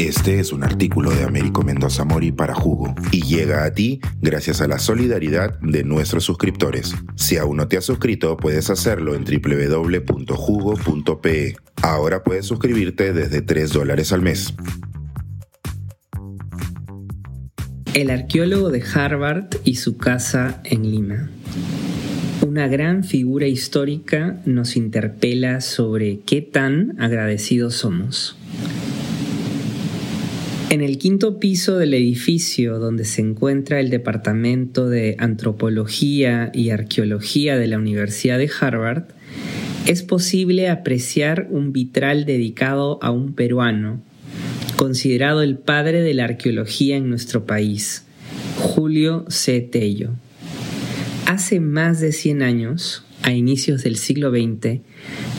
Este es un artículo de Américo Mendoza Mori para Jugo y llega a ti gracias a la solidaridad de nuestros suscriptores. Si aún no te has suscrito, puedes hacerlo en www.jugo.pe. Ahora puedes suscribirte desde 3 dólares al mes. El arqueólogo de Harvard y su casa en Lima. Una gran figura histórica nos interpela sobre qué tan agradecidos somos. En el quinto piso del edificio donde se encuentra el Departamento de Antropología y Arqueología de la Universidad de Harvard, es posible apreciar un vitral dedicado a un peruano, considerado el padre de la arqueología en nuestro país, Julio C. Tello. Hace más de 100 años, a inicios del siglo XX,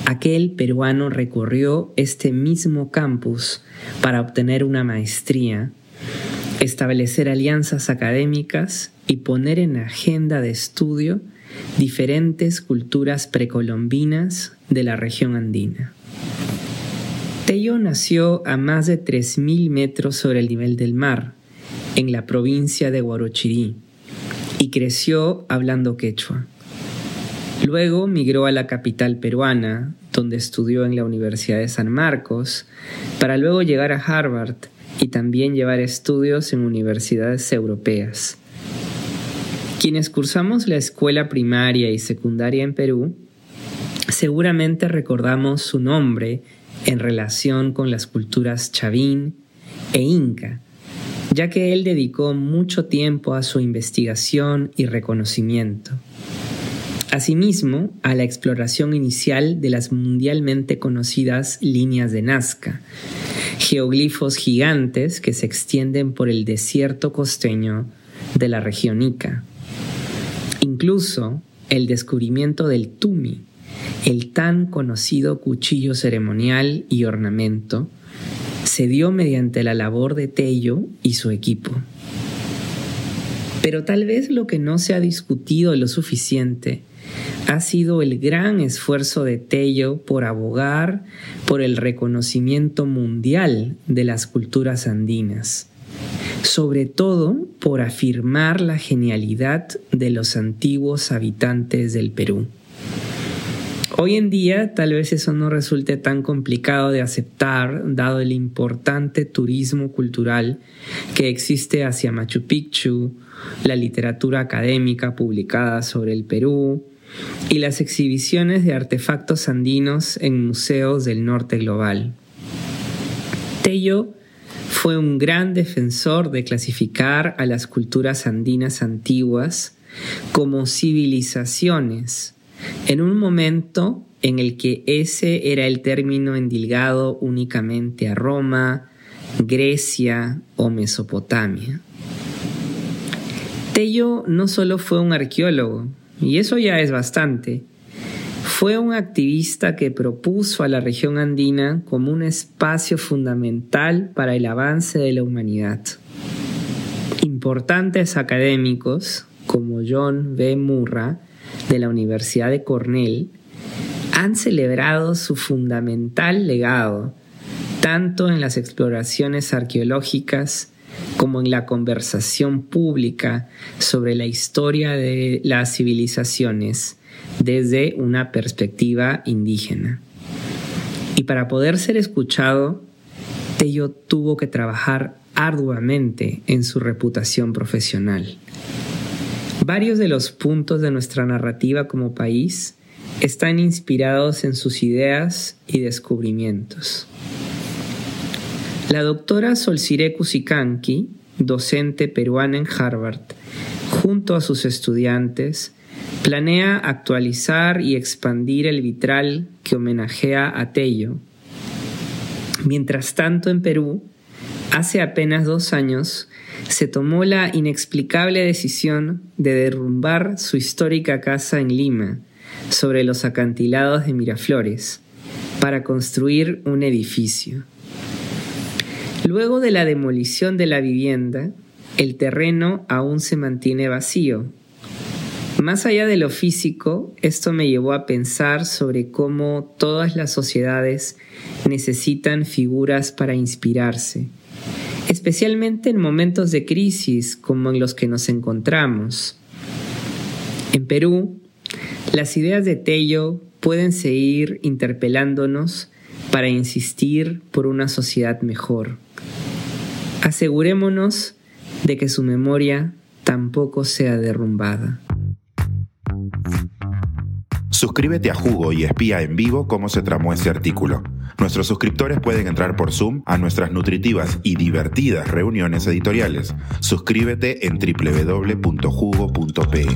aquel peruano recorrió este mismo campus para obtener una maestría, establecer alianzas académicas y poner en agenda de estudio diferentes culturas precolombinas de la región andina. Tello nació a más de 3.000 metros sobre el nivel del mar, en la provincia de Guarochirí, y creció hablando quechua. Luego migró a la capital peruana, donde estudió en la Universidad de San Marcos, para luego llegar a Harvard y también llevar estudios en universidades europeas. Quienes cursamos la escuela primaria y secundaria en Perú, seguramente recordamos su nombre en relación con las culturas chavín e inca, ya que él dedicó mucho tiempo a su investigación y reconocimiento. Asimismo, a la exploración inicial de las mundialmente conocidas líneas de Nazca, geoglifos gigantes que se extienden por el desierto costeño de la región Ica. Incluso el descubrimiento del Tumi, el tan conocido cuchillo ceremonial y ornamento, se dio mediante la labor de Tello y su equipo. Pero tal vez lo que no se ha discutido lo suficiente ha sido el gran esfuerzo de Tello por abogar por el reconocimiento mundial de las culturas andinas, sobre todo por afirmar la genialidad de los antiguos habitantes del Perú. Hoy en día tal vez eso no resulte tan complicado de aceptar dado el importante turismo cultural que existe hacia Machu Picchu, la literatura académica publicada sobre el Perú, y las exhibiciones de artefactos andinos en museos del norte global. Tello fue un gran defensor de clasificar a las culturas andinas antiguas como civilizaciones, en un momento en el que ese era el término endilgado únicamente a Roma, Grecia o Mesopotamia. Tello no solo fue un arqueólogo, y eso ya es bastante. Fue un activista que propuso a la región andina como un espacio fundamental para el avance de la humanidad. Importantes académicos, como John B. Murra, de la Universidad de Cornell, han celebrado su fundamental legado, tanto en las exploraciones arqueológicas como en la conversación pública sobre la historia de las civilizaciones desde una perspectiva indígena. Y para poder ser escuchado, Tello tuvo que trabajar arduamente en su reputación profesional. Varios de los puntos de nuestra narrativa como país están inspirados en sus ideas y descubrimientos. La doctora Solcire Kusikanki, docente peruana en Harvard, junto a sus estudiantes, planea actualizar y expandir el vitral que homenajea a Tello. Mientras tanto, en Perú, hace apenas dos años, se tomó la inexplicable decisión de derrumbar su histórica casa en Lima, sobre los acantilados de Miraflores, para construir un edificio. Luego de la demolición de la vivienda, el terreno aún se mantiene vacío. Más allá de lo físico, esto me llevó a pensar sobre cómo todas las sociedades necesitan figuras para inspirarse, especialmente en momentos de crisis como en los que nos encontramos. En Perú, las ideas de Tello pueden seguir interpelándonos para insistir por una sociedad mejor. Asegurémonos de que su memoria tampoco sea derrumbada. Suscríbete a Jugo y espía en vivo cómo se tramó ese artículo. Nuestros suscriptores pueden entrar por Zoom a nuestras nutritivas y divertidas reuniones editoriales. Suscríbete en www.jugo.pe.